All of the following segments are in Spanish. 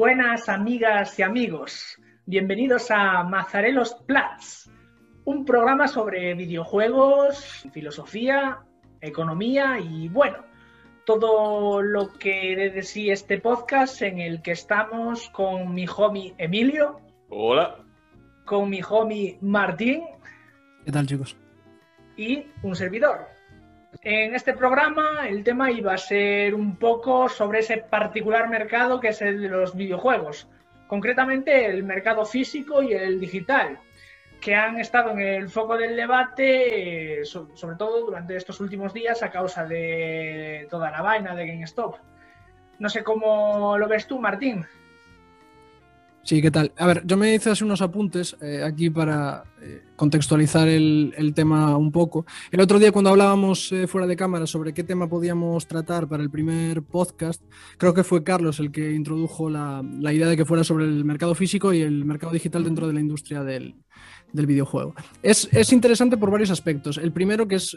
Buenas amigas y amigos, bienvenidos a Mazarelos Plats, un programa sobre videojuegos, filosofía, economía y bueno, todo lo que de sí este podcast en el que estamos con mi homie Emilio. Hola. Con mi homie Martín. ¿Qué tal chicos? Y un servidor. En este programa el tema iba a ser un poco sobre ese particular mercado que es el de los videojuegos, concretamente el mercado físico y el digital, que han estado en el foco del debate, sobre todo durante estos últimos días a causa de toda la vaina de GameStop. No sé cómo lo ves tú, Martín. Sí, ¿qué tal? A ver, yo me hice así unos apuntes eh, aquí para eh, contextualizar el, tema un poco. El otro día cuando hablábamos eh, fuera de cámara sobre qué tema podíamos tratar para el primer podcast, creo que fue Carlos el que introdujo la, idea de que fuera sobre el mercado físico y el mercado digital dentro de la industria del, videojuego. Es, es, interesante por varios aspectos. El primero que es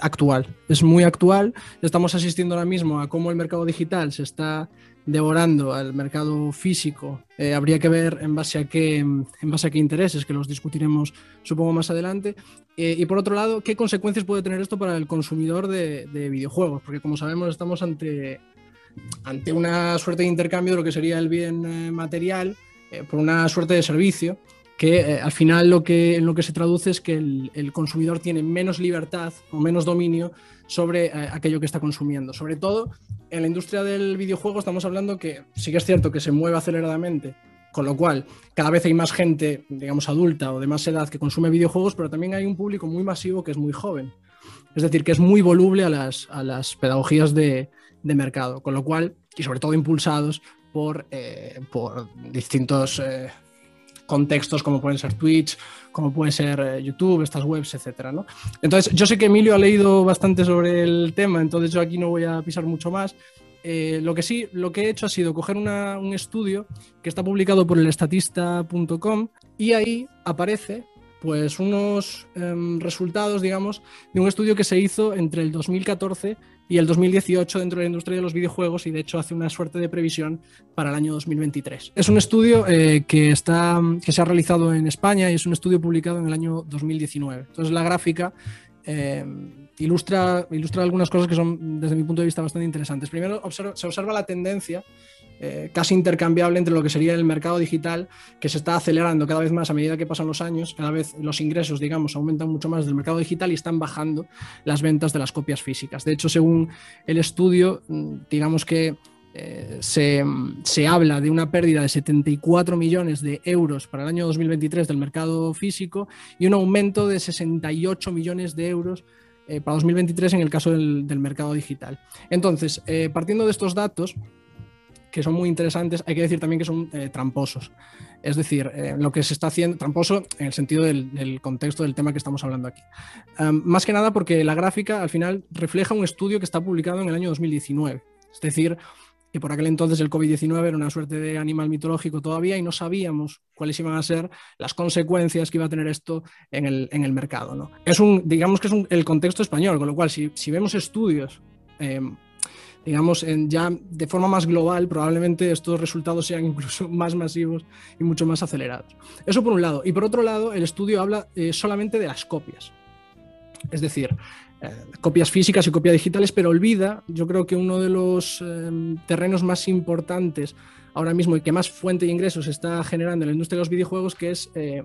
actual, es muy actual. Estamos asistiendo ahora mismo a cómo el mercado digital se está devorando al mercado físico, eh, habría que ver en base a qué, en base a qué intereses, que los discutiremos supongo más adelante. Eh, y por otro lado, ¿qué consecuencias puede tener esto para el consumidor de, videojuegos? Porque como sabemos estamos ante, ante una suerte de intercambio de lo que sería el bien eh, material por una suerte de servicio que al final lo que, en lo que se traduce es que el, el consumidor tiene menos libertad o menos dominio sobre eh, aquello que está consumiendo. Sobre todo en la industria del videojuego estamos hablando que sí que es cierto que se mueve aceleradamente, con lo cual cada vez hay más gente, digamos, adulta o de más edad que consume videojuegos, pero también hay un público muy masivo que es muy joven. Es decir, que es muy voluble a las, a las pedagogías de, de mercado, con lo cual, y sobre todo impulsados por, eh, por distintos... Contextos como pueden ser Twitch, como puede ser eh, YouTube, estas webs, etcétera. Entonces, yo sé que Emilio ha leído bastante sobre el tema, entonces yo aquí no voy a pisar mucho más. Eh, lo que sí, lo que he hecho ha sido coger un estudio que está publicado por el estatista.com y ahí aparece pues unos em, resultados, digamos, de un estudio que se hizo entre el 2014 y el 2018 dentro de la industria de los videojuegos y de hecho hace una suerte de previsión para el año 2023. Es un estudio eh, que, está, que se ha realizado en España y es un estudio publicado en el año 2019. Entonces la gráfica eh, ilustra, ilustra algunas cosas que son desde mi punto de vista bastante interesantes. Primero se observa la tendencia eh, casi intercambiable entre lo que sería el mercado digital, que se está acelerando cada vez más a medida que pasan los años, cada vez los ingresos, digamos, aumentan mucho más del mercado digital y están bajando las ventas de las copias físicas. De hecho, según el estudio, mm, digamos que eh, se, se, habla de una pérdida de 74 millones de euros para el año 2023 del mercado físico y un aumento de 68 millones de euros eh, para 2023 en el caso del, del mercado digital. Entonces, partiendo de estos datos, que son muy interesantes, hay que decir también que son eh, tramposos. Es decir, eh, lo que se está haciendo, tramposo en el sentido del, contexto del tema que estamos hablando aquí. más que nada porque la gráfica al final refleja un estudio que está publicado en el año 2019. Es decir, que por aquel entonces el COVID-19 era una suerte de animal mitológico todavía y no sabíamos cuáles iban a ser las consecuencias que iba a tener esto en el, en el mercado. ¿no? Es un, digamos que es el contexto español, con lo cual si, si vemos estudios em, digamos, ya de forma más global, probablemente estos resultados sean incluso más masivos y mucho más acelerados. Eso por un lado. Y por otro lado, el estudio habla eh, solamente de las copias. Es decir, eh, copias físicas y copias digitales, pero olvida, yo creo que uno de los em, terrenos más importantes ahora mismo y que más fuente de ingresos está generando en la industria de los videojuegos, que es eh,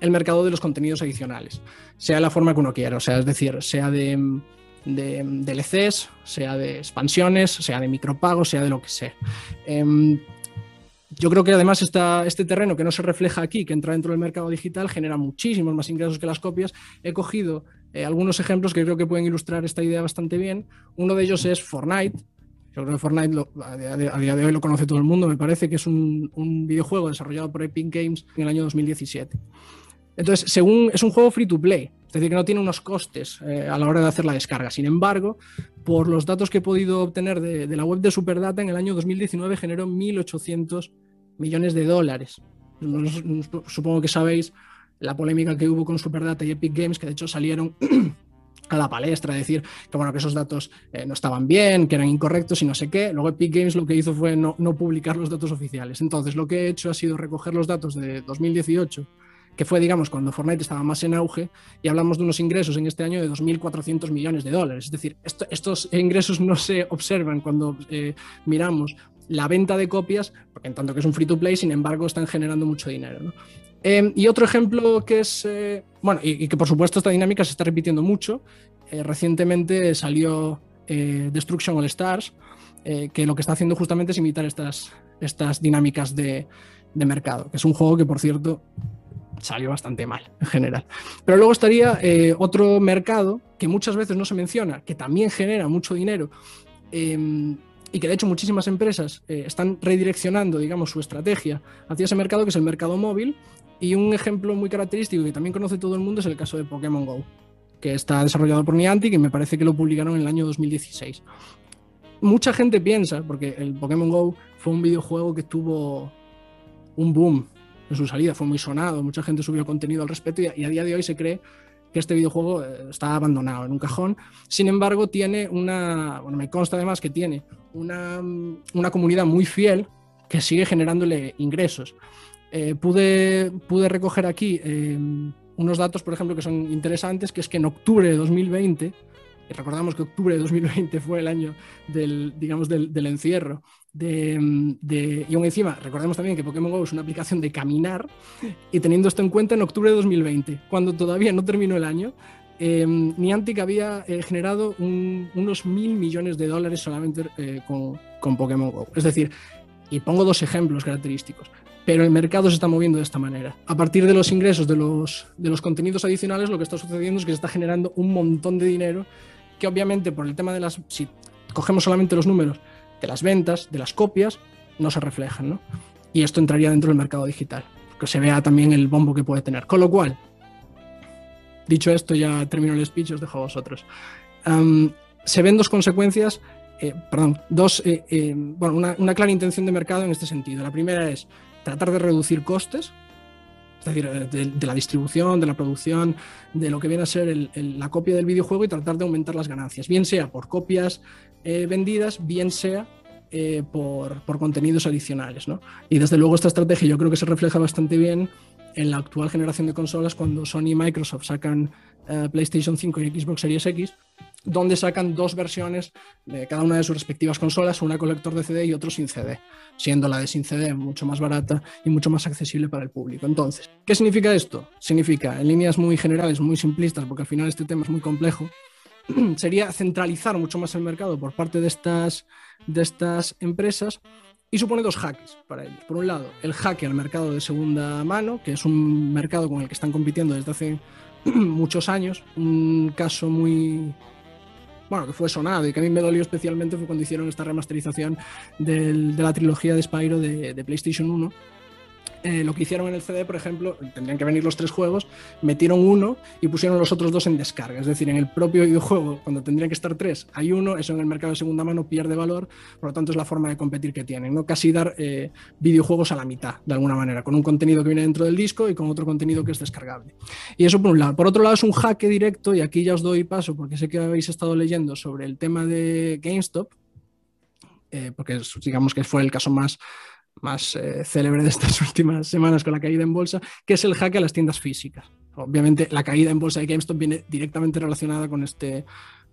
el mercado de los contenidos adicionales, sea la forma que uno quiera, o sea, es decir, sea de de DLCs, sea de expansiones, sea de micropagos, sea de lo que sea. Em, yo creo que además este terreno que no se refleja aquí, que entra dentro del mercado digital, genera muchísimos más ingresos que las copias. He cogido eh, algunos ejemplos que creo que pueden ilustrar esta idea bastante bien. Uno de ellos es Fortnite. Yo creo que Fortnite a, día de hoy lo conoce todo el mundo. Me parece que es un, un videojuego desarrollado por Epic Games en el año 2017. Entonces, según es un juego free to play, es decir, que no tiene unos costes eh, a la hora de hacer la descarga. Sin embargo, por los datos que he podido obtener de, la web de Superdata, en el año 2019 generó 1.800 millones de dólares. Supongo que sabéis la polémica que hubo con Superdata y Epic Games, que de hecho salieron a la palestra, decir que bueno, que esos datos eh, no estaban bien, que eran incorrectos y no sé qué. Luego Epic Games lo que hizo fue no, publicar los datos oficiales. Entonces lo que he hecho ha sido recoger los datos de 2018, que fue, digamos, cuando Fortnite estaba más en auge, y hablamos de unos ingresos en este año de 2.400 millones de dólares. Es decir, estos ingresos no se observan cuando eh, miramos la venta de copias, porque en tanto que es un free to play, sin embargo, están generando mucho dinero. Em, y otro ejemplo que es, eh, bueno, y, que por supuesto esta dinámica se está repitiendo mucho. Eh, recientemente salió Destruction All Stars, que lo que está haciendo justamente es imitar estas, estas dinámicas de, mercado, que es un juego que, por cierto, salió bastante mal en general. Pero luego estaría otro mercado que muchas veces no se menciona, que también genera mucho dinero em, y que de hecho muchísimas empresas están redireccionando, digamos, su estrategia hacia ese mercado, que es el mercado móvil, y un ejemplo muy característico que también conoce todo el mundo es el caso de Pokémon Go, que está desarrollado por Niantic y me parece que lo publicaron en el año 2016. Mucha gente piensa, porque el Pokémon Go fue un videojuego que tuvo un boom su salida, fue muy sonado, mucha gente subió contenido al respecto y a, día de hoy se cree que este videojuego eh, está abandonado en un cajón. Sin embargo, tiene una, bueno, me consta además que tiene una, una comunidad muy fiel que sigue generándole ingresos. Eh, pude, pude recoger aquí eh, unos datos, por ejemplo, que son interesantes, que es que en octubre de 2020, y recordamos que octubre de 2020 fue el año del, digamos, del, encierro, de, y aún encima, recordemos también que Pokémon GO es una aplicación de caminar, y teniendo esto en cuenta, en octubre de 2020, cuando todavía no terminó el año, eh, Niantic había generado unos mil millones de dólares solamente con, con Pokémon GO. Es decir, y pongo dos ejemplos característicos pero el mercado se está moviendo de esta manera. A partir de los ingresos de los, de los contenidos adicionales, lo que está sucediendo es que se está generando un montón de dinero que obviamente por el tema de las, si cogemos solamente los números de las ventas, de las copias, no se reflejan, ¿no? Y esto entraría dentro del mercado digital, que se vea también el bombo que puede tener. Con lo cual, dicho esto, ya termino el speech, os dejo a vosotros. se ven dos consecuencias, eh, perdón, dos, eh, eh, bueno, una, una clara intención de mercado en este sentido. La primera es tratar de reducir costes, es decir, eh, de, la distribución, de la producción, de lo que viene a ser la copia del videojuego y tratar de aumentar las ganancias, bien sea por copias eh, vendidas, bien sea eh, por, contenidos adicionales. Y desde luego esta estrategia yo creo que se refleja bastante bien en la actual generación de consolas cuando Sony y Microsoft sacan PlayStation 5 y Xbox Series X, donde sacan dos versiones de cada una de sus respectivas consolas, una con lector de CD y otro sin CD, siendo la de sin CD mucho más barata y mucho más accesible para el público. Entonces, ¿qué significa esto? Significa, en líneas muy generales, muy simplistas, porque al final este tema es muy complejo, sería centralizar mucho más el mercado por parte de estas, de estas empresas y supone dos hacks para ellos. Por un lado, el hack al mercado de segunda mano, que es un mercado con el que están compitiendo desde hace muchos años. Un caso muy, bueno, que fue sonado y que a mí me dolió especialmente fue cuando hicieron esta remasterización de la trilogía de Spyro de, de PlayStation 1 eh, lo que hicieron en el CD, por ejemplo, tendrían que venir los tres juegos, metieron uno y pusieron los otros dos en descarga. Es decir, en el propio videojuego, cuando tendrían que estar tres, hay uno, eso en el mercado de segunda mano pierde valor, por lo tanto es la forma de competir que tienen, ¿no? Casi dar eh, videojuegos a la mitad, de alguna manera, con un contenido que viene dentro del disco y con otro contenido que es descargable. Y eso por un lado. Por otro lado es un jaque directo, y aquí ya os doy paso porque sé que habéis estado leyendo sobre el tema de GameStop, eh, porque digamos que fue el caso más más eh, célebre de estas últimas semanas con la caída en bolsa, que es el hack a las tiendas físicas. Obviamente la caída en bolsa de GameStop viene directamente relacionada con este,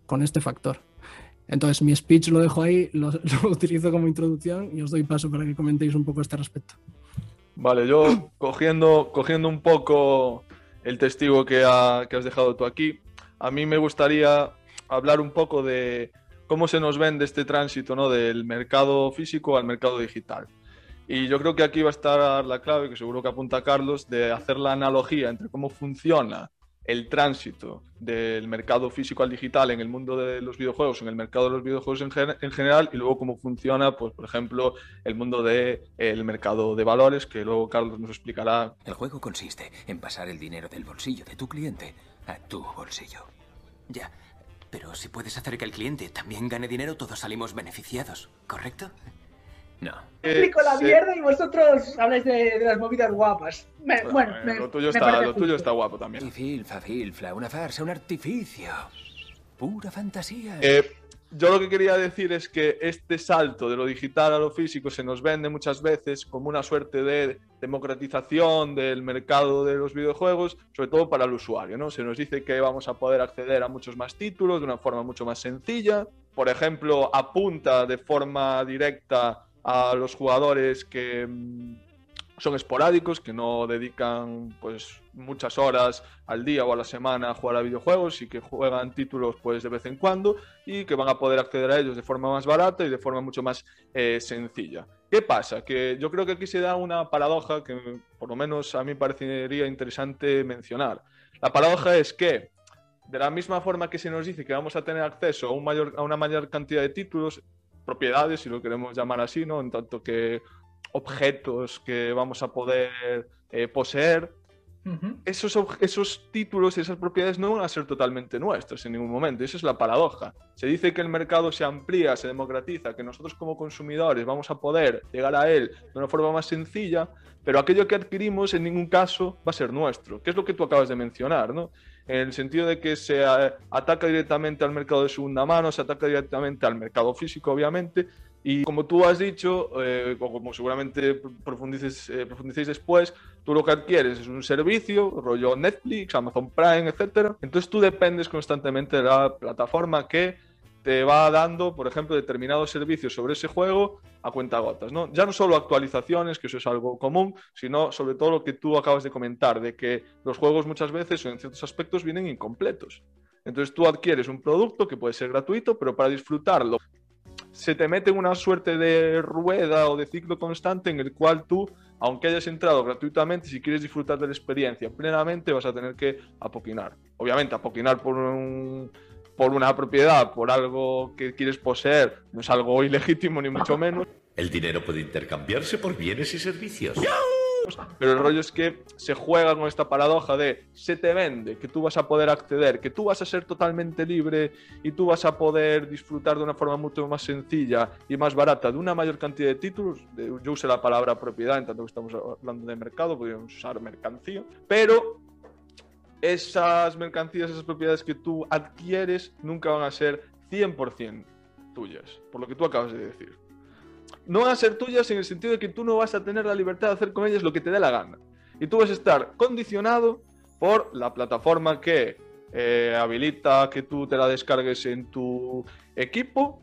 con este factor. Entonces mi speech lo dejo ahí, lo, utilizo como introducción y os doy paso para que comentéis un poco este respecto. Vale, yo cogiendo, cogiendo un poco el testigo que, has dejado tú aquí, a mí me gustaría hablar un poco de cómo se nos vende este tránsito ¿no? del mercado físico al mercado digital. Y yo creo que aquí va a estar la clave, que seguro que apunta Carlos, de hacer la analogía entre cómo funciona el tránsito del mercado físico al digital en el mundo de los videojuegos, en el mercado de los videojuegos en, general, y luego cómo funciona, pues, por ejemplo, el mundo del el mercado de valores, que luego Carlos nos explicará. El juego consiste en pasar el dinero del bolsillo de tu cliente a tu bolsillo. Ya, pero si puedes hacer que el cliente también gane dinero, todos salimos beneficiados, ¿correcto? No. Explico la mierda y vosotros habláis de, las movidas guapas. bueno, lo, tuyo está, lo tuyo está guapo también. Filfa, una farsa, un artificio. Pura fantasía. Eh, yo lo que quería decir es que este salto de lo digital a lo físico se nos vende muchas veces como una suerte de democratización del mercado de los videojuegos, sobre todo para el usuario, ¿no? Se nos dice que vamos a poder acceder a muchos más títulos de una forma mucho más sencilla. Por ejemplo, apunta de forma directa a los jugadores que mm, son esporádicos, que no dedican pues muchas horas al día o a la semana a jugar a videojuegos y que juegan títulos pues de vez en cuando y que van a poder acceder a ellos de forma más barata y de forma mucho más eh, sencilla. ¿Qué pasa? Que yo creo que aquí se da una paradoja que por lo menos a mí parecería interesante mencionar. La paradoja es que de la misma forma que se nos dice que vamos a tener acceso a, una mayor cantidad de títulos, propiedades, si lo queremos llamar así, ¿no? En tanto que objetos que vamos a poder eh, poseer, esos, esos títulos, esas propiedades no van a ser totalmente nuestras en ningún momento. Esa es la paradoja. Se dice que el mercado se amplía, se democratiza, que nosotros como consumidores vamos a poder llegar a él de una forma más sencilla, pero aquello que adquirimos en ningún caso va a ser nuestro, que es lo que tú acabas de mencionar, ¿no? En el sentido de que se eh, ataca directamente al mercado de segunda mano, se ataca directamente al mercado físico, obviamente, y como tú has dicho, eh, como seguramente profundices, eh, profundicéis después, tú lo que adquieres es un servicio, rollo Netflix, Amazon Prime, etc. Entonces tú dependes constantemente de la plataforma que te va dando, por ejemplo, determinados servicios sobre ese juego a cuenta gotas, ¿no? Ya no solo actualizaciones, que eso es algo común, sino sobre todo lo que tú acabas de comentar, de que los juegos muchas veces en ciertos aspectos vienen incompletos. Entonces tú adquieres un producto que puede ser gratuito, pero para disfrutarlo se te mete una suerte de rueda o de ciclo constante en el cual tú, aunque hayas entrado gratuitamente, si quieres disfrutar de la experiencia plenamente, vas a tener que apoquinar. Obviamente, apoquinar por por una propiedad, por algo que quieres poseer, no es algo ilegítimo ni mucho menos. El dinero puede intercambiarse por bienes y servicios. Pero el rollo es que se juega con esta paradoja de se te vende, que tú vas a poder acceder, que tú vas a ser totalmente libre y tú vas a poder disfrutar de una forma mucho más sencilla y más barata de una mayor cantidad de títulos. Yo usé la palabra propiedad, en tanto que estamos hablando de mercado, podríamos usar mercancía, pero esas mercancías, esas propiedades que tú adquieres nunca van a ser 100% tuyas, por lo que tú acabas de decir no van a ser tuyas en el sentido de que tú no vas a tener la libertad de hacer con ellas lo que te dé la gana. Y tú vas a estar condicionado por la plataforma que eh, habilita que tú te la descargues en tu equipo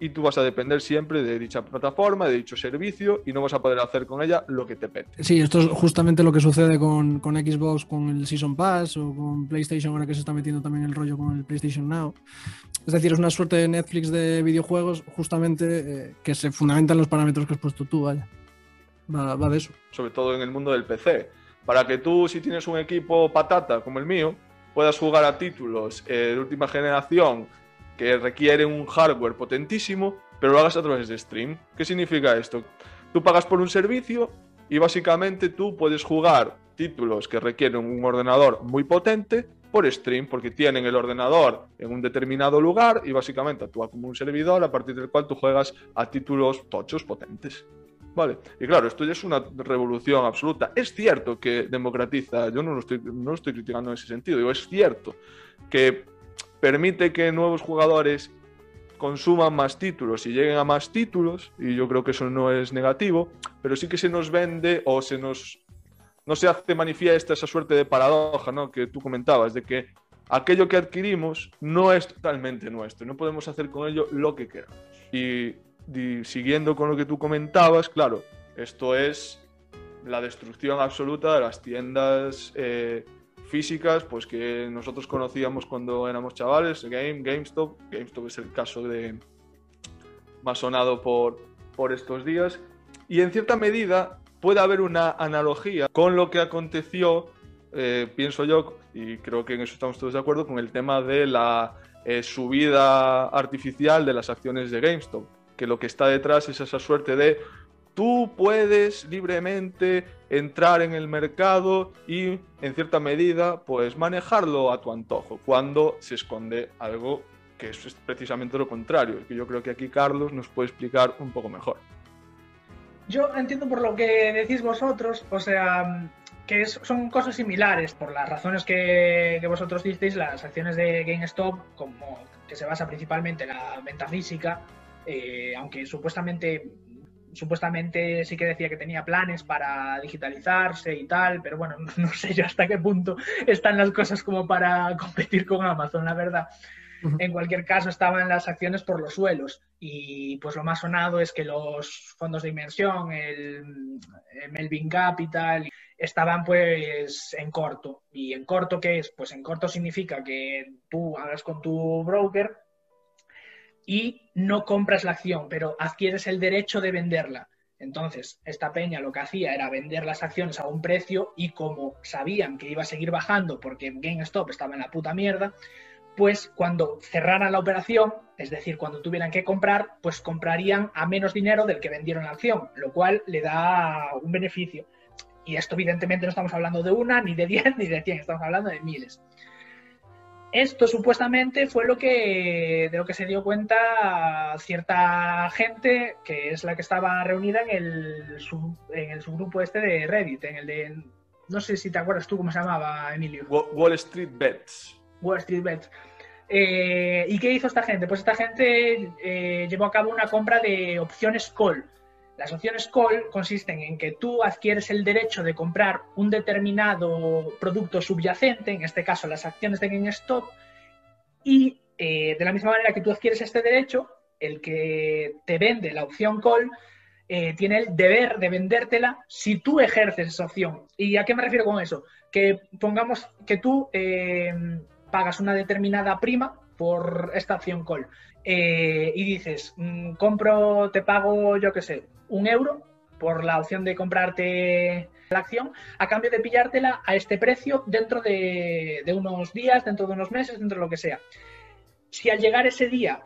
y tú vas a depender siempre de dicha plataforma, de dicho servicio y no vas a poder hacer con ella lo que te pete. Sí, esto es justamente lo que sucede con, con, Xbox, con el Season Pass o con PlayStation, ahora que se está metiendo también el rollo con el PlayStation Now. Es decir, es una suerte de Netflix de videojuegos justamente eh, que se fundamenta en los parámetros que has puesto tú, vaya. Va, va, de eso. Sobre todo en el mundo del PC. Para que tú, si tienes un equipo patata como el mío, puedas jugar a títulos eh, de última generación que requiere un hardware potentísimo, pero lo hagas a través de stream. ¿Qué significa esto? Tú pagas por un servicio y básicamente tú puedes jugar títulos que requieren un ordenador muy potente por stream, porque tienen el ordenador en un determinado lugar y básicamente actúa como un servidor a partir del cual tú juegas a títulos tochos potentes. Vale, y claro, esto ya es una revolución absoluta. Es cierto que democratiza, yo no lo estoy, no lo estoy criticando en ese sentido, digo, es cierto que permite que nuevos jugadores consuman más títulos y lleguen a más títulos, y yo creo que eso no es negativo, pero sí que se nos vende o se nos no se hace manifiesta esa suerte de paradoja ¿no? que tú comentabas, de que aquello que adquirimos no es totalmente nuestro, no podemos hacer con ello lo que queramos. Y, siguiendo con lo que tú comentabas, claro, esto es la destrucción absoluta de las tiendas eh, físicas, pues que nosotros conocíamos cuando éramos chavales, Game, GameStop, GameStop es el caso de más sonado por, por estos días, y en cierta medida puede haber una analogía con lo que aconteció, eh, pienso yo, y creo que en eso estamos todos de acuerdo, con el tema de la eh, subida artificial de las acciones de GameStop, que lo que está detrás es esa suerte de tú puedes libremente entrar en el mercado y en cierta medida pues manejarlo a tu antojo cuando se esconde algo que es precisamente lo contrario, que yo creo que aquí Carlos nos puede explicar un poco mejor. Yo entiendo por lo que decís vosotros, o sea, que son cosas similares por las razones que, que vosotros disteis, las acciones de GameStop, como que se basa principalmente en la venta física, eh, aunque supuestamente supuestamente sí que decía que tenía planes para digitalizarse y tal, pero bueno, no sé yo hasta qué punto están las cosas como para competir con Amazon, la verdad. En cualquier caso, estaban las acciones por los suelos y pues lo más sonado es que los fondos de inversión, el, el Melvin Capital, estaban pues en corto. ¿Y en corto qué es? Pues en corto significa que tú hablas con tu broker y no compras la acción, pero adquieres el derecho de venderla. Entonces, esta peña lo que hacía era vender las acciones a un precio y como sabían que iba a seguir bajando porque GameStop estaba en la puta mierda, pues cuando cerraran la operación, es decir, cuando tuvieran que comprar, pues comprarían a menos dinero del que vendieron la acción, lo cual le da un beneficio. Y esto evidentemente no estamos hablando de una, ni de diez, ni de cien, estamos hablando de miles. Esto supuestamente fue lo que de lo que se dio cuenta cierta gente que es la que estaba reunida en el, sub- en el subgrupo este de Reddit, en el de no sé si te acuerdas tú cómo se llamaba, Emilio. Wa- Wall Street Bets. Wall Street Bets. Eh, ¿Y qué hizo esta gente? Pues esta gente eh, llevó a cabo una compra de opciones call. Las opciones call consisten en que tú adquieres el derecho de comprar un determinado producto subyacente, en este caso las acciones de GameStop, y eh, de la misma manera que tú adquieres este derecho, el que te vende la opción call eh, tiene el deber de vendértela si tú ejerces esa opción. ¿Y a qué me refiero con eso? Que pongamos que tú eh, pagas una determinada prima por esta opción call y dices, mm, compro, te pago, yo qué sé, un euro por la opción de comprarte la acción a cambio de pillártela a este precio dentro de, unos días, dentro de unos meses, dentro de lo que sea. Si al llegar ese día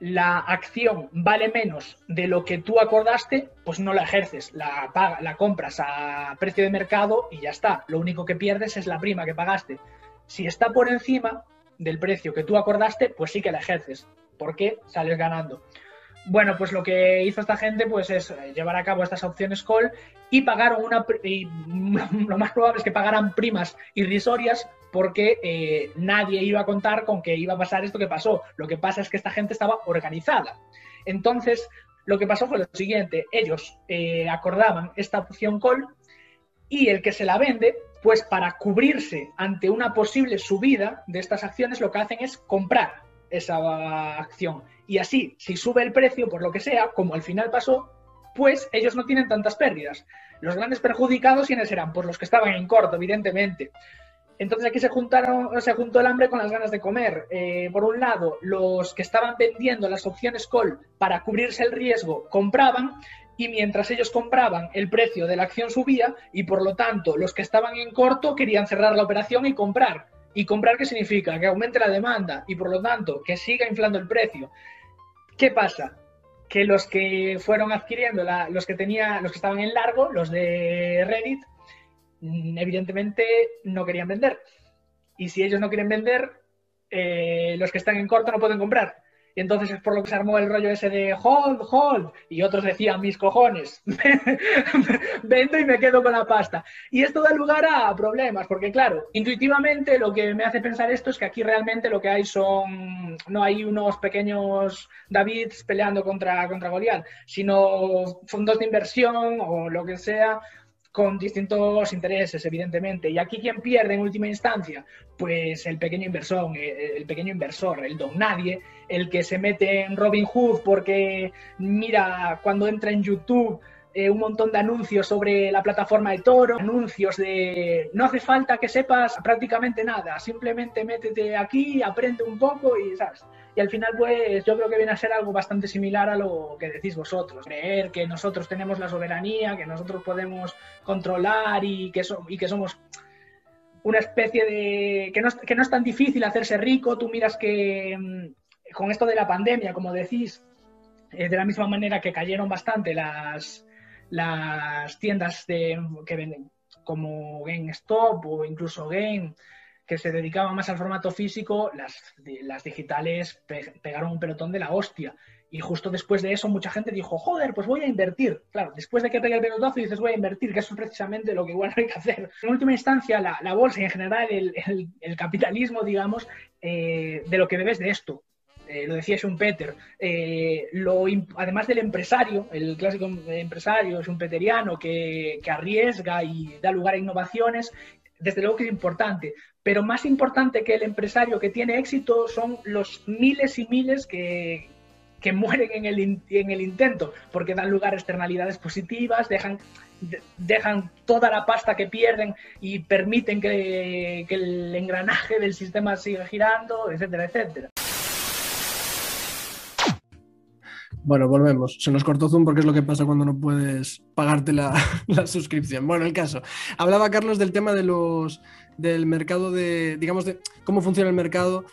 la acción vale menos de lo que tú acordaste, pues no la ejerces, la, paga- la compras a precio de mercado y ya está. Lo único que pierdes es la prima que pagaste. Si está por encima del precio que tú acordaste, pues sí que la ejerces, porque sales ganando. Bueno, pues lo que hizo esta gente pues es eh, llevar a cabo estas opciones call y pagaron una y lo más probable es que pagaran primas irrisorias porque eh, nadie iba a contar con que iba a pasar esto que pasó. Lo que pasa es que esta gente estaba organizada. Entonces, lo que pasó fue lo siguiente, ellos eh, acordaban esta opción call y el que se la vende, pues para cubrirse ante una posible subida de estas acciones, lo que hacen es comprar esa acción. Y así, si sube el precio por lo que sea, como al final pasó, pues ellos no tienen tantas pérdidas. Los grandes perjudicados, ¿quiénes eran? Pues los que estaban en corto, evidentemente. Entonces aquí se, juntaron, se juntó el hambre con las ganas de comer. Eh, por un lado, los que estaban vendiendo las opciones call para cubrirse el riesgo compraban y mientras ellos compraban el precio de la acción subía y por lo tanto los que estaban en corto querían cerrar la operación y comprar. ¿Y comprar qué significa? Que aumente la demanda y por lo tanto que siga inflando el precio. ¿Qué pasa? Que los que fueron adquiriendo, los que tenía, los que estaban en largo, los de Reddit, mm, evidentemente no querían vender. Y si ellos no quieren vender, eh, los que están en corto no pueden comprar. Y entonces es por lo que se armó el rollo ese de hold, hold. Y otros decían, mis cojones, vendo y me quedo con la pasta. Y esto da lugar a problemas, porque claro, intuitivamente lo que me hace pensar esto es que aquí realmente lo que hay son, no hay unos pequeños Davids peleando contra, contra Goliat, sino fondos de inversión o lo que sea con distintos intereses, evidentemente. Y aquí quien pierde en última instancia, pues el pequeño inversor, eh, el pequeño inversor, el don nadie, el que se mete en Robin Hood porque mira cuando entra en YouTube eh, un montón de anuncios sobre la plataforma de Toro, anuncios de no hace falta que sepas prácticamente nada, simplemente métete aquí, aprende un poco y sabes. Y al final, pues yo creo que viene a ser algo bastante similar a lo que decís vosotros. Creer que nosotros tenemos la soberanía, que nosotros podemos controlar y que, so- y que somos una especie de... Que no, es- que no es tan difícil hacerse rico. Tú miras que mm, con esto de la pandemia, como decís, eh, de la misma manera que cayeron bastante las, las tiendas de, que venden como GameStop o incluso Game, que se dedicaban más al formato físico, las, las digitales pegaron un pelotón de la hostia. Y justo después de eso mucha gente dijo, joder, pues voy a invertir. Claro, después de que pegue el pelotazo dices voy a invertir, que eso es precisamente lo que igual hay que hacer. En última instancia, la, bolsa y en general el, capitalismo, digamos, eh, de lo que bebes de esto. Eh, lo decía Schumpeter, eh, lo, además del empresario, el clásico empresario schumpeteriano que, que arriesga y da lugar a innovaciones, desde luego que es importante, pero más importante que el empresario que tiene éxito son los miles y miles que, que mueren en el, en el intento, porque dan lugar a externalidades positivas, dejan, dejan toda la pasta que pierden y permiten que, que el engranaje del sistema siga girando, etcétera, etcétera. Bueno, volvemos. Se nos cortó Zoom porque es lo que pasa cuando no puedes pagarte la, suscripción. Bueno, el caso. Hablaba Carlos del tema de los del mercado de, digamos, de cómo funciona el mercado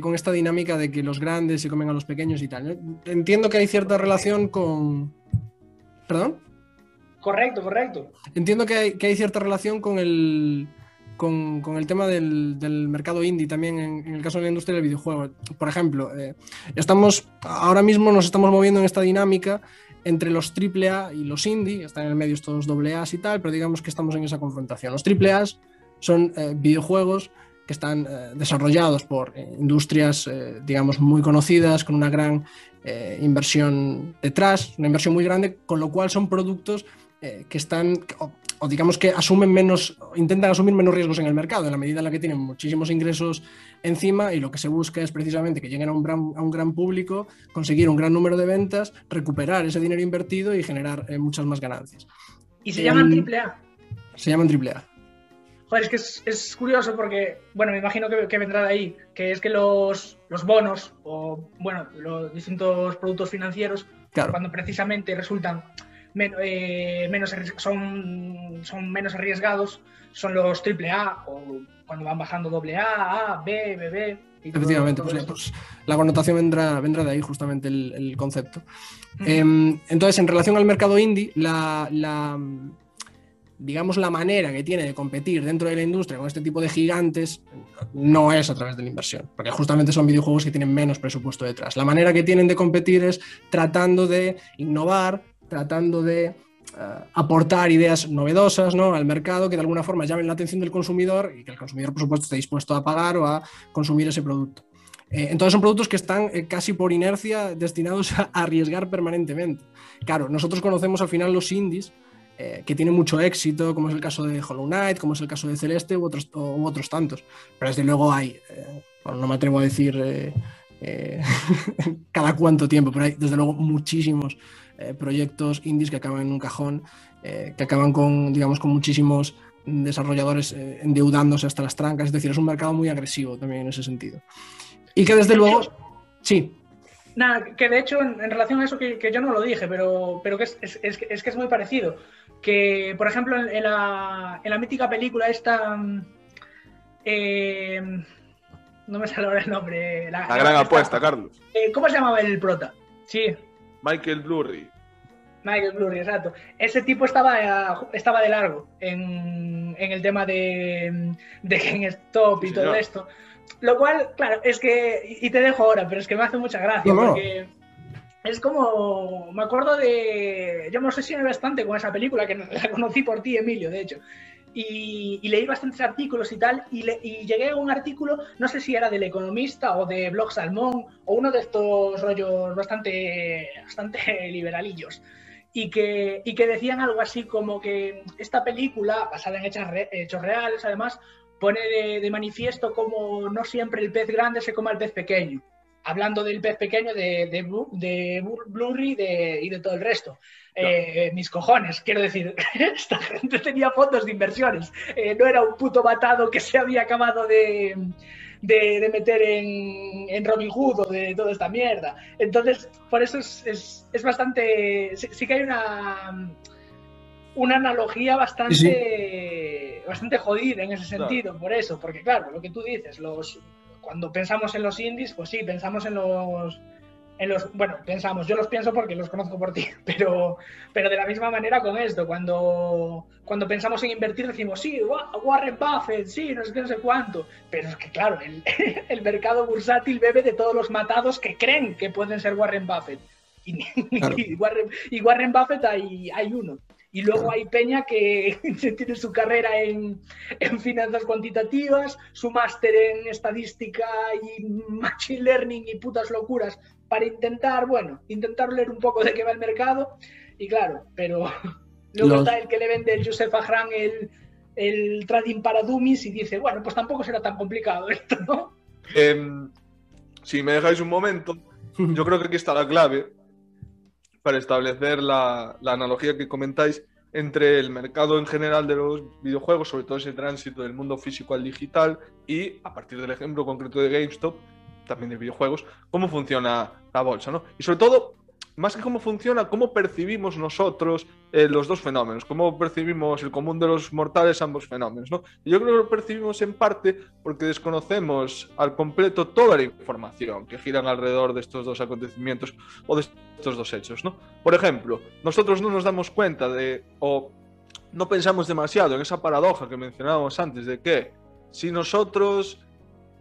con esta dinámica de que los grandes se comen a los pequeños y tal. Entiendo que hay cierta relación con... ¿Perdón? Correcto, correcto. Entiendo que hay, que hay cierta relación con el, con, el tema del, mercado indie también en, el caso de la industria del videojuego. Por ejemplo, eh, estamos ahora mismo nos estamos moviendo en esta dinámica entre los AAA y los indie, están en el medio estos AA y tal, pero digamos que estamos en esa confrontación. Los AAA son eh, videojuegos que están eh, desarrollados por industrias, digamos, muy conocidas, con una gran inversión detrás, una inversión muy grande, con lo cual son productos que están, o digamos que asumen menos, intentan asumir menos riesgos en el mercado, en la medida en la que tienen muchísimos ingresos encima y lo que se busca es precisamente que lleguen a un gran, a un gran público, conseguir un gran número de ventas, recuperar ese dinero invertido y generar eh, muchas más ganancias. ¿Y se llaman AAA? Se llaman AAA. Joder, es que es, curioso porque, bueno, me imagino que, vendrá de ahí, que es que los, los bonos o, bueno, los distintos productos financieros, cuando precisamente resultan eh, menos, son, son menos arriesgados son los AAA o cuando van bajando AA, A, B, BB. Efectivamente, pues, pues, la connotación vendrá, vendrá de ahí justamente el, concepto. Em, entonces, en relación al mercado indie, la, digamos, la manera que tiene de competir dentro de la industria con este tipo de gigantes no es a través de la inversión, porque justamente son videojuegos que tienen menos presupuesto detrás. La manera que tienen de competir es tratando de innovar, tratando de eh, aportar ideas novedosas ¿no? al mercado que de alguna forma llamen la atención del consumidor y que el consumidor, por supuesto, esté dispuesto a pagar o a consumir ese producto. Eh, entonces son productos que están eh, casi por inercia destinados a arriesgar permanentemente. Claro, nosotros conocemos al final los indies que tienen mucho éxito, como es el caso de Hollow Knight, como es el caso de Celeste u otros, u otros tantos. Pero desde luego hay, no me atrevo a decir cada cuánto tiempo, pero hay desde luego muchísimos eh, proyectos indies que acaban en un cajón, eh, que acaban con, digamos, con muchísimos desarrolladores eh, endeudándose hasta las trancas. Es decir, es un mercado muy agresivo también en ese sentido. Y que desde luego... Sí. Nada, que de hecho, en, relación a eso que, yo no lo dije, pero, pero que es, es, es, que es muy parecido. Que, por ejemplo, en, la, en la, mítica película esta... Mm, no me sale ahora el nombre. La, gran apuesta, Carlos. ¿Cómo se llamaba el prota? Sí. Michael Blurry. Michael Blurry, exacto. Ese tipo estaba, estaba de largo en, el tema de, de GameStop y todo esto. Lo cual, claro, es que, y te dejo ahora, pero es que me hace mucha gracia, porque es como, me acuerdo de, yo me obsesioné bastante con esa película, que la conocí por ti, Emilio, de hecho y, leí bastantes artículos y tal, y, llegué a un artículo, no sé si era del Economista o de Blog Salmón, o uno de estos rollos bastante, bastante liberalillos, y que, y que decían algo así como que esta película, basada en hechos, reales además, pone de, manifiesto como no siempre el pez grande se come al pez pequeño hablando del pez pequeño de, de, de Blurry y de todo el resto. Eh, mis cojones, quiero decir, esta gente tenía fondos de inversiones, eh, no era un puto matado que se había acabado de, de, meter en, en, Robin Hood o de toda esta mierda. Entonces, por eso es, es, bastante, sí, que hay una, una analogía bastante, bastante jodida en ese sentido, por eso, porque claro, lo que tú dices, los, cuando pensamos en los indies, pues sí, pensamos en los en los, bueno, pensamos, yo los pienso porque los conozco por ti, pero, pero de la misma manera con esto, cuando, cuando pensamos en invertir decimos, sí, Warren Buffett, sí, no sé qué, no sé cuánto, pero es que claro, el, el mercado bursátil bebe de todos los matados que creen que pueden ser Warren Buffett. Y, y, Warren, y Warren, Buffett hay, hay uno. Y luego hay Peña que tiene su carrera en, en finanzas cuantitativas, su máster en estadística y machine learning y putas locuras para intentar, bueno, intentar leer un poco de qué va el mercado. Y claro, pero luego está el que le vende el Joseph Ahran el, el trading para dummies y dice, bueno, pues tampoco será tan complicado esto, ¿no? Em, si me dejáis un momento, yo creo que aquí está la clave para establecer la, la, analogía que comentáis entre el mercado en general de los videojuegos, sobre todo ese tránsito del mundo físico al digital, y a partir del ejemplo concreto de GameStop, también de videojuegos, cómo funciona la bolsa, ¿no? Y sobre todo, más que cómo funciona, cómo percibimos nosotros eh, los dos fenómenos, cómo percibimos el común de los mortales ambos fenómenos, ¿no? Yo creo que lo percibimos en parte porque desconocemos al completo toda la información que giran alrededor de estos dos acontecimientos o de estos dos hechos, ¿no? Por ejemplo, nosotros no nos damos cuenta de, o no pensamos demasiado en esa paradoja que mencionábamos antes, de que si nosotros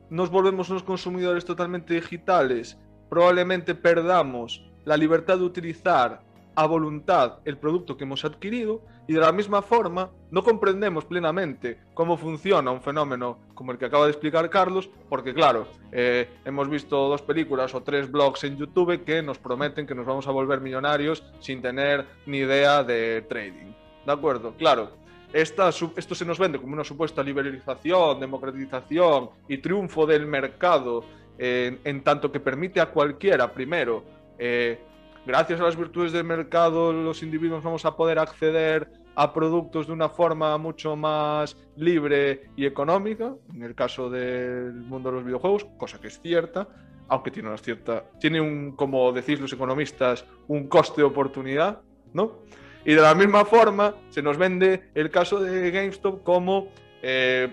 nos volvemos unos consumidores totalmente digitales, probablemente perdamos la libertad de utilizar a voluntad el producto que hemos adquirido y de la misma forma no comprendemos plenamente cómo funciona un fenómeno como el que acaba de explicar Carlos, porque claro, eh, hemos visto dos películas o tres blogs en YouTube que nos prometen que nos vamos a volver millonarios sin tener ni idea de trading. ¿De acuerdo? Claro, esto se nos vende como una supuesta liberalización, democratización y triunfo del mercado, en tanto que permite a cualquiera, primero, eh, gracias a las virtudes del mercado, los individuos vamos a poder acceder a productos de una forma mucho más libre y económica, en el caso del mundo de los videojuegos, cosa que es cierta, aunque tiene una cierta, tiene un, como decís los economistas, un coste de oportunidad, ¿no? Y de la misma forma se nos vende el caso de GameStop como eh,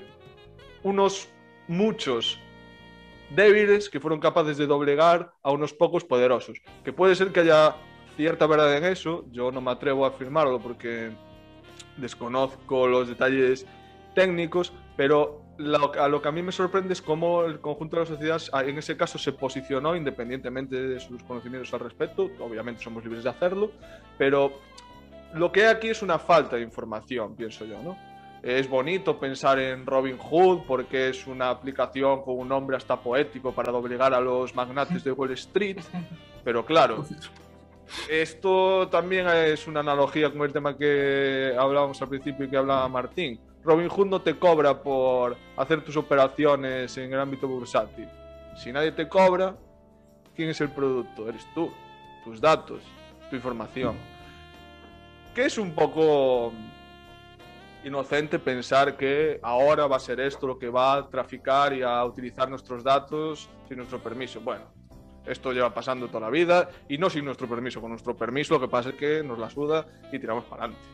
unos muchos débiles que fueron capaces de doblegar a unos pocos poderosos. Que puede ser que haya cierta verdad en eso, yo no me atrevo a afirmarlo porque desconozco los detalles técnicos, pero a lo que a mí me sorprende es cómo el conjunto de la sociedad en ese caso se posicionó independientemente de sus conocimientos al respecto, obviamente somos libres de hacerlo, pero lo que hay aquí es una falta de información, pienso yo, ¿no? Es bonito pensar en Robin Hood porque es una aplicación con un nombre hasta poético para doblegar a los magnates de Wall Street, pero claro, esto también es una analogía con el tema que hablábamos al principio y que hablaba Martín. Robin Hood no te cobra por hacer tus operaciones en el ámbito bursátil. Si nadie te cobra, ¿quién es el producto? Eres tú, tus datos, tu información que es un poco inocente pensar que ahora va a ser esto lo que va a traficar y a utilizar nuestros datos sin nuestro permiso. Bueno, esto lleva pasando toda la vida y no sin nuestro permiso. Con nuestro permiso lo que pasa es que nos la suda y tiramos para adelante.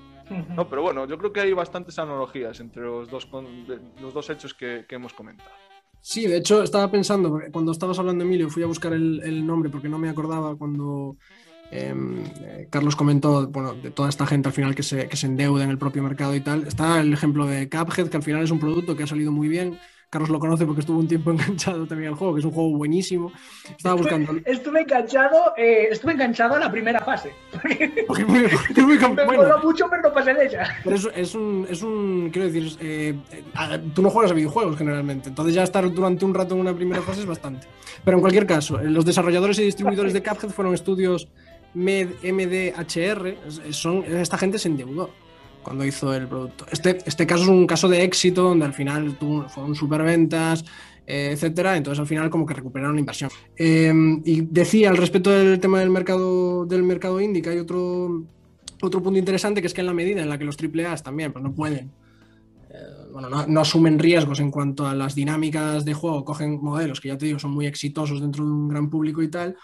No, pero bueno, yo creo que hay bastantes analogías entre los dos, los dos hechos que, hemos comentado. Sí, de hecho estaba pensando, cuando estabas hablando, Emilio, fui a buscar el, el nombre porque no me acordaba cuando eh, Carlos comentó bueno, de toda esta gente al final que se, que se endeuda en el propio mercado y tal. Está el ejemplo de Cuphead, que al final es un producto que ha salido muy bien. Carlos lo conoce porque estuvo un tiempo enganchado también al juego, que es un juego buenísimo. Estaba buscando. Estuve, enganchado, eh, estuve enganchado a la primera fase. Porque muy, muy, me bueno, mucho, pero no pasé de ella. Pero es, es, un, es un, quiero decir, eh, tú no juegas a videojuegos generalmente, entonces ya estar durante un rato en una primera fase es bastante. Pero en cualquier caso, los desarrolladores y distribuidores de Cuphead fueron estudios MDHR, son, esta gente se endeudó cuando hizo el producto. Este, este caso es un caso de éxito donde al final tuvo, fueron superventas, eh, etcétera, entonces al final como que recuperaron la inversión. Em, y decía al respecto del tema del mercado del mercado indie hay otro, otro punto interesante que es que en la medida en la que los AAA también pues no pueden eh, bueno, no, no, asumen riesgos en cuanto a las dinámicas de juego, cogen modelos que ya te digo son muy exitosos dentro de un gran público y tal,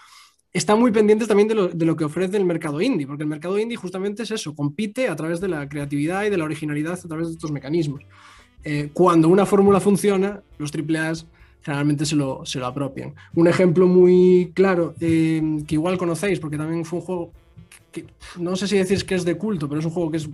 están muy pendientes también de lo, que ofrece el mercado indie, porque el mercado indie justamente es eso, compite a través de la creatividad y de la originalidad a través de estos mecanismos. Eh, cuando una fórmula funciona, los AAA generalmente se lo, se lo apropian. Un ejemplo muy claro, eh, que igual conocéis, porque también fue un juego que no sé si decís que es de culto, pero es un juego que es,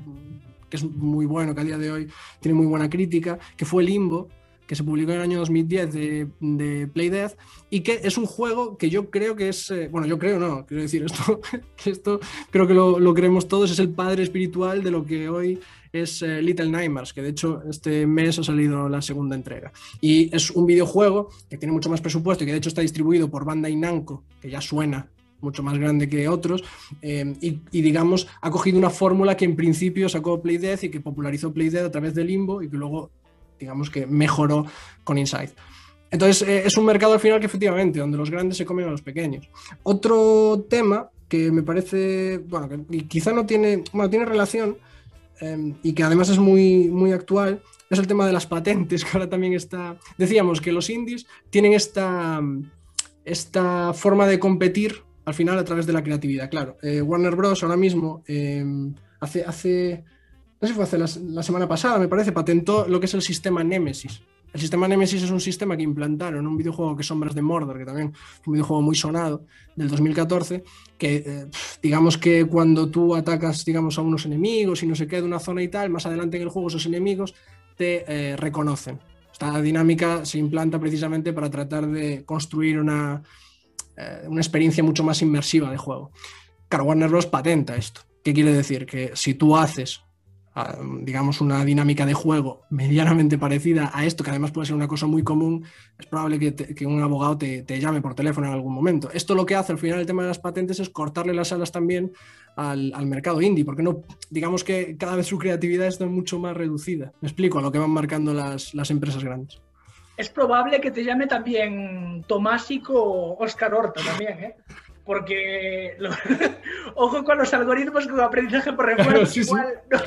que es muy bueno, que a día de hoy tiene muy buena crítica, que fue Limbo, que se publicó en el año 2010 de, de Playdead y que es un juego que yo creo que es, eh, bueno, yo creo no, quiero decir esto, que esto creo que lo, lo, creemos todos, es el padre espiritual de lo que hoy es eh, Little Nightmares, que de hecho este mes ha salido la segunda entrega. Y es un videojuego que tiene mucho más presupuesto y que de hecho está distribuido por Bandai Namco, que ya suena mucho más grande que otros, eh, y, y, digamos, ha cogido una fórmula que en principio sacó Playdead y que popularizó Playdead a través de Limbo y que luego digamos que mejoró con Inside. Entonces, eh, es un mercado al final que efectivamente, donde los grandes se comen a los pequeños. Otro tema que me parece, bueno, que quizá no tiene, bueno, tiene relación eh, y que además es muy, muy actual, es el tema de las patentes, que ahora también está, decíamos que los indies tienen esta, esta forma de competir al final a través de la creatividad. Claro, eh, Warner Bros. ahora mismo, eh, hace, hace no sé si fue hace la, semana pasada, me parece, patentó lo que es el sistema Nemesis. El sistema Nemesis es un sistema que implantaron en un videojuego que es Sombras de Mordor, que también es un videojuego muy sonado, del 2014, que eh, digamos que cuando tú atacas digamos, a unos enemigos y no se queda una zona y tal, más adelante en el juego esos enemigos te eh, reconocen. Esta dinámica se implanta precisamente para tratar de construir una, eh, una experiencia mucho más inmersiva de juego. Claro, Warner Bros. patenta esto. ¿Qué quiere decir? Que si tú haces digamos, una dinámica de juego medianamente parecida a esto, que además puede ser una cosa muy común, es probable que, que un abogado te, te, llame por teléfono en algún momento. Esto lo que hace al final el tema de las patentes es cortarle las alas también al, al mercado indie, porque no, digamos que cada vez su creatividad está mucho más reducida. Me explico a lo que van marcando las, las empresas grandes. Es probable que te llame también Tomásico o Oscar Horta también, ¿eh? Porque lo, ojo con los algoritmos con aprendizaje por refuerzo, claro, sí, igual sí.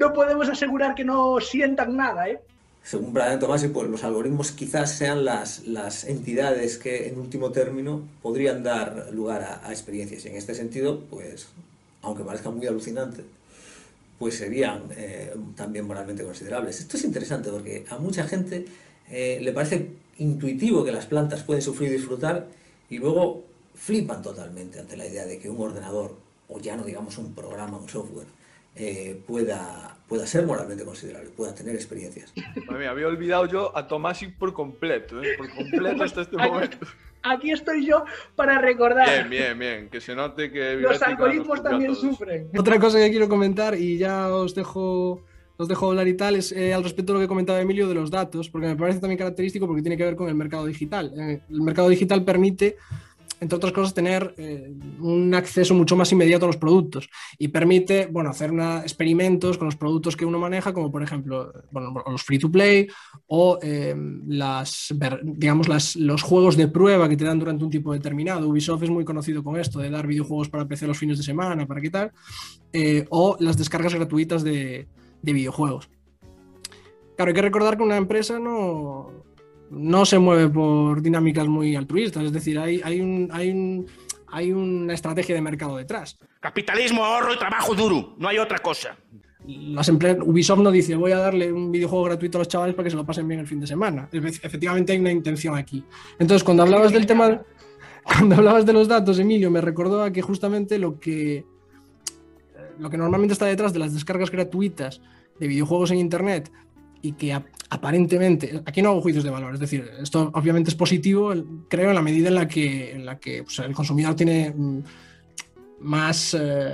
No, no, podemos asegurar que no sientan nada, ¿eh? Según Brian Tomasi, pues los algoritmos quizás sean las, las, entidades que en último término podrían dar lugar a, a, experiencias. Y en este sentido, pues, aunque parezca muy alucinante, pues serían eh, también moralmente considerables. Esto es interesante porque a mucha gente eh, le parece intuitivo que las plantas pueden sufrir y disfrutar y luego flipan totalmente ante la idea de que un ordenador, o ya no digamos un programa, un software, eh, pueda, pueda ser moralmente considerable, pueda tener experiencias. Había olvidado yo a Tomasic por completo, ¿eh? por completo hasta este momento. Aquí estoy yo para recordar. Bien, bien, bien, que se note que... Los algoritmos también sufren. Otra cosa que quiero comentar, y ya os dejo os dejo hablar y tal, es eh, al respecto de lo que comentaba Emilio de los datos, porque me parece también característico porque tiene que ver con el mercado digital. Eh, el mercado digital permite entre otras cosas, tener eh, un acceso mucho más inmediato a los productos y permite, bueno, hacer experimentos con los productos que uno maneja, como por ejemplo, bueno, los free to play o eh, las, digamos, las, los juegos de prueba que te dan durante un tiempo determinado. Ubisoft es muy conocido con esto, de dar videojuegos para PC los fines de semana, para quitar, eh, o las descargas gratuitas de, de videojuegos. Claro, hay que recordar que una empresa no, no se mueve por dinámicas muy altruistas, es decir, hay, hay, un, hay, un, hay una estrategia de mercado detrás. Capitalismo, ahorro y trabajo duro, no hay otra cosa. Las Ubisoft no dice voy a darle un videojuego gratuito a los chavales para que se lo pasen bien el fin de semana. Efectivamente hay una intención aquí. Entonces, cuando hablabas del tema, cuando hablabas de los datos, Emilio, me recordó a que justamente lo que, lo que normalmente está detrás de las descargas gratuitas de videojuegos en Internet y que aparentemente, aquí no hago juicios de valor, es decir, esto obviamente es positivo, creo, en la medida en la que, pues, el consumidor tiene mm, más, eh,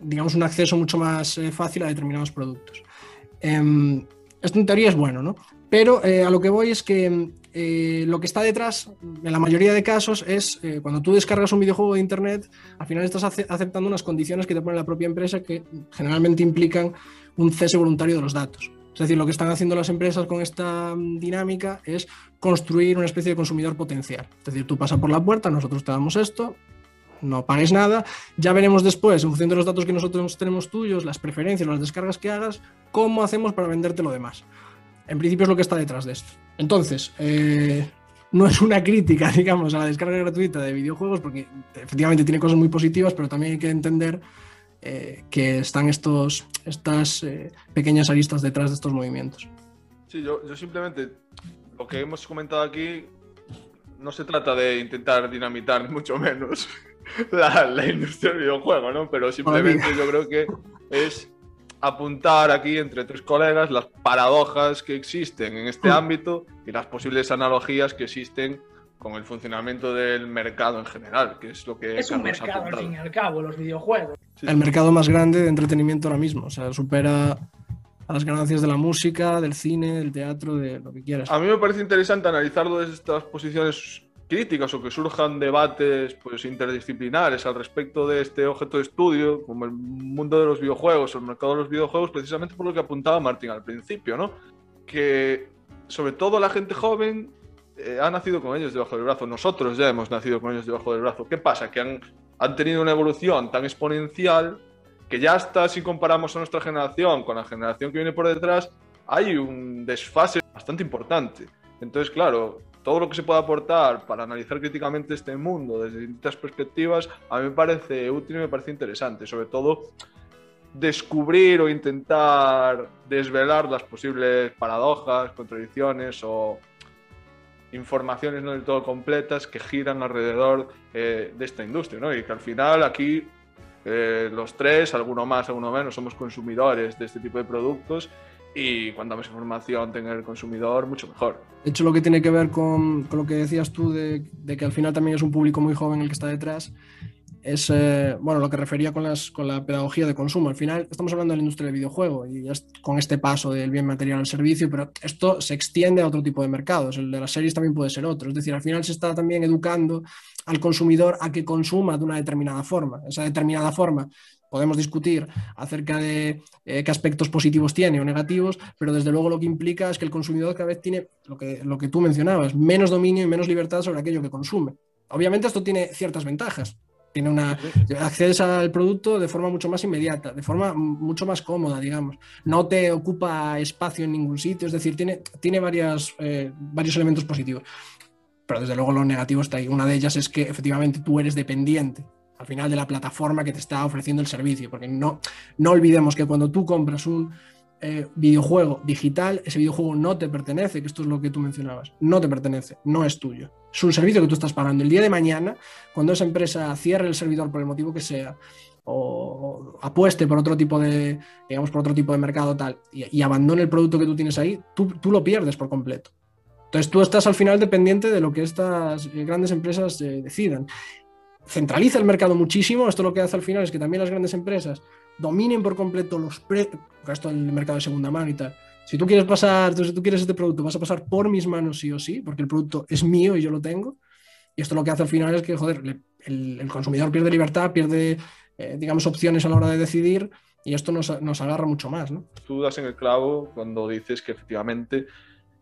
digamos, un acceso mucho más eh, fácil a determinados productos. Eh, esto en teoría es bueno, ¿no? Pero eh, a lo que voy es que eh, lo que está detrás, en la mayoría de casos, es cuando tú descargas un videojuego de Internet, al final estás ace aceptando unas condiciones que te pone la propia empresa que generalmente implican un cese voluntario de los datos. Es decir, lo que están haciendo las empresas con esta mm, dinámica es construir una especie de consumidor potencial. Es decir, tú pasas por la puerta, nosotros te damos esto, no pagues nada, ya veremos después, en función de los datos que nosotros tenemos tuyos, las preferencias, las descargas que hagas, cómo hacemos para venderte lo demás. En principio es lo que está detrás de esto. Entonces, eh, no es una crítica, digamos, a la descarga gratuita de videojuegos, porque efectivamente tiene cosas muy positivas, pero también hay que entender eh, que están estos, estas eh, pequeñas aristas detrás de estos movimientos. Sí, yo, yo simplemente lo que hemos comentado aquí no se trata de intentar dinamitar, ni mucho menos, la, la industria del videojuego, ¿no? Pero simplemente yo creo que es apuntar aquí entre tres colegas las paradojas que existen en este Mm. ámbito y las posibles analogías que existen con el funcionamiento del mercado en general, que es lo que Es un Carlos mercado, al fin y al cabo, los videojuegos. Sí, el sí. mercado más grande de entretenimiento ahora mismo. O sea, supera a las ganancias de la música, del cine, del teatro, de lo que quieras. A mí me parece interesante analizarlo desde estas posiciones críticas o que surjan debates pues, interdisciplinares al respecto de este objeto de estudio, como el mundo de los videojuegos o el mercado de los videojuegos, precisamente por lo que apuntaba Martín al principio, ¿no? Que sobre todo la gente joven eh, ha nacido con ellos debajo del brazo. Nosotros ya hemos nacido con ellos debajo del brazo. ¿Qué pasa? Que han, han tenido una evolución tan exponencial que ya hasta si comparamos a nuestra generación con la generación que viene por detrás, hay un desfase bastante importante. Entonces, claro, todo lo que se pueda aportar para analizar críticamente este mundo desde distintas perspectivas, a mí me parece útil y me parece interesante. Sobre todo, descubrir o intentar desvelar las posibles paradojas, contradicciones o informaciones no del todo completas que giran alrededor eh, de esta industria, ¿no? Y que al final aquí eh, los tres, alguno más, alguno menos, somos consumidores de este tipo de productos y cuanta más información tenga el consumidor, mucho mejor. De hecho, lo que tiene que ver con, con lo que decías tú de, de, que al final también es un público muy joven el que está detrás, es eh, bueno, lo que refería con, las, con la pedagogía de consumo. Al final estamos hablando de la industria del videojuego y es con este paso del bien material al servicio, pero esto se extiende a otro tipo de mercados. El de las series también puede ser otro. Es decir, al final se está también educando al consumidor a que consuma de una determinada forma. Esa determinada forma podemos discutir acerca de eh, qué aspectos positivos tiene o negativos, pero desde luego lo que implica es que el consumidor cada vez tiene lo que, lo que tú mencionabas, menos dominio y menos libertad sobre aquello que consume. Obviamente esto tiene ciertas ventajas. Tiene una, accedes al producto de forma mucho más inmediata, de forma mucho más cómoda, digamos. No te ocupa espacio en ningún sitio, es decir, tiene, tiene varias, eh, varios elementos positivos. Pero desde luego lo negativo está ahí. Una de ellas es que efectivamente tú eres dependiente al final de la plataforma que te está ofreciendo el servicio. Porque no, no olvidemos que cuando tú compras un eh, videojuego digital, ese videojuego no te pertenece, que esto es lo que tú mencionabas. No te pertenece, no es tuyo. Es un servicio que tú estás pagando. El día de mañana, cuando esa empresa cierre el servidor por el motivo que sea, o apueste por otro tipo de, digamos, por otro tipo de mercado tal, y, abandone el producto que tú tienes ahí, tú, tú lo pierdes por completo. Entonces tú estás al final dependiente de lo que estas grandes empresas eh, decidan. Centraliza el mercado muchísimo. Esto lo que hace al final es que también las grandes empresas dominen por completo los precios, esto del mercado de segunda mano y tal. Si tú quieres pasar, si tú quieres este producto, vas a pasar por mis manos sí o sí, porque el producto es mío y yo lo tengo. Y esto lo que hace al final es que, joder, le, el, el, consumidor pierde libertad, pierde, eh, digamos, opciones a la hora de decidir y esto nos, nos agarra mucho más, ¿no? Tú das en el clavo cuando dices que efectivamente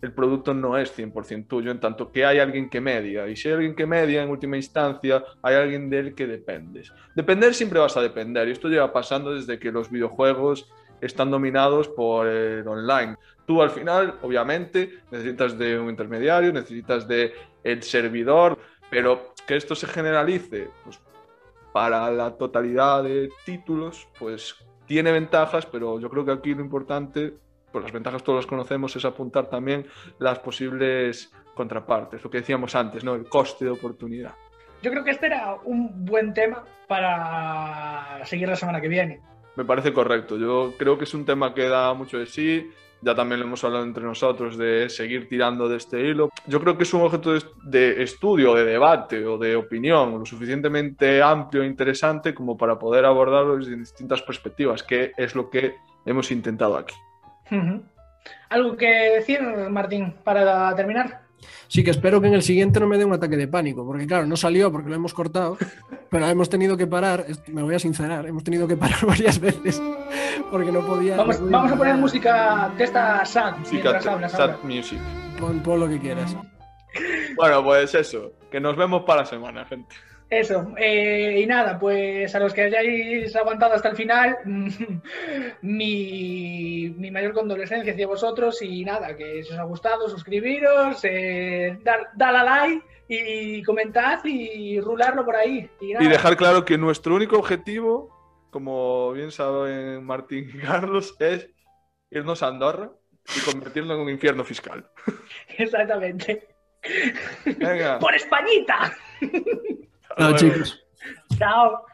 el producto no es 100% tuyo, en tanto que hay alguien que media. Y si hay alguien que media, en última instancia, hay alguien del que dependes. Depender siempre vas a depender. Y esto lleva pasando desde que los videojuegos están dominados por el online. Tú al final, obviamente, necesitas de un intermediario, necesitas de el servidor, pero que esto se generalice pues, para la totalidad de títulos, pues tiene ventajas, pero yo creo que aquí lo importante pues las ventajas todos las conocemos, es apuntar también las posibles contrapartes, lo que decíamos antes, ¿no? El coste de oportunidad. Yo creo que este era un buen tema para seguir la semana que viene. Me parece correcto. Yo creo que es un tema que da mucho de sí. Ya también lo hemos hablado entre nosotros de seguir tirando de este hilo. Yo creo que es un objeto de estudio, de debate o de opinión lo suficientemente amplio e interesante como para poder abordarlo desde distintas perspectivas, que es lo que hemos intentado aquí. ¿Algo que decir, Martín, para terminar? Sí, que espero que en el siguiente no me dé un ataque de pánico, porque claro, no salió porque lo hemos cortado, pero hemos tenido que parar, me voy a sincerar, hemos tenido que parar varias veces porque no podía. Vamos, no podía vamos a poner música de esta sad Música, hablas. sad ahora. music. Pon, pon lo que quieras. Bueno, pues eso, que nos vemos para la semana, gente. Eso, eh, y nada, pues a los que hayáis aguantado hasta el final, mi, mi, mayor condolencia hacia vosotros y nada, que si os ha gustado, suscribiros, eh, dar, dar a like y comentad y rularlo por ahí. Y, nada. Y dejar claro que nuestro único objetivo, como bien saben Martín y Carlos, es irnos a Andorra y convertirlo en un infierno fiscal. Exactamente. Venga. ¡Por Españita! Chao, chicos. Chao.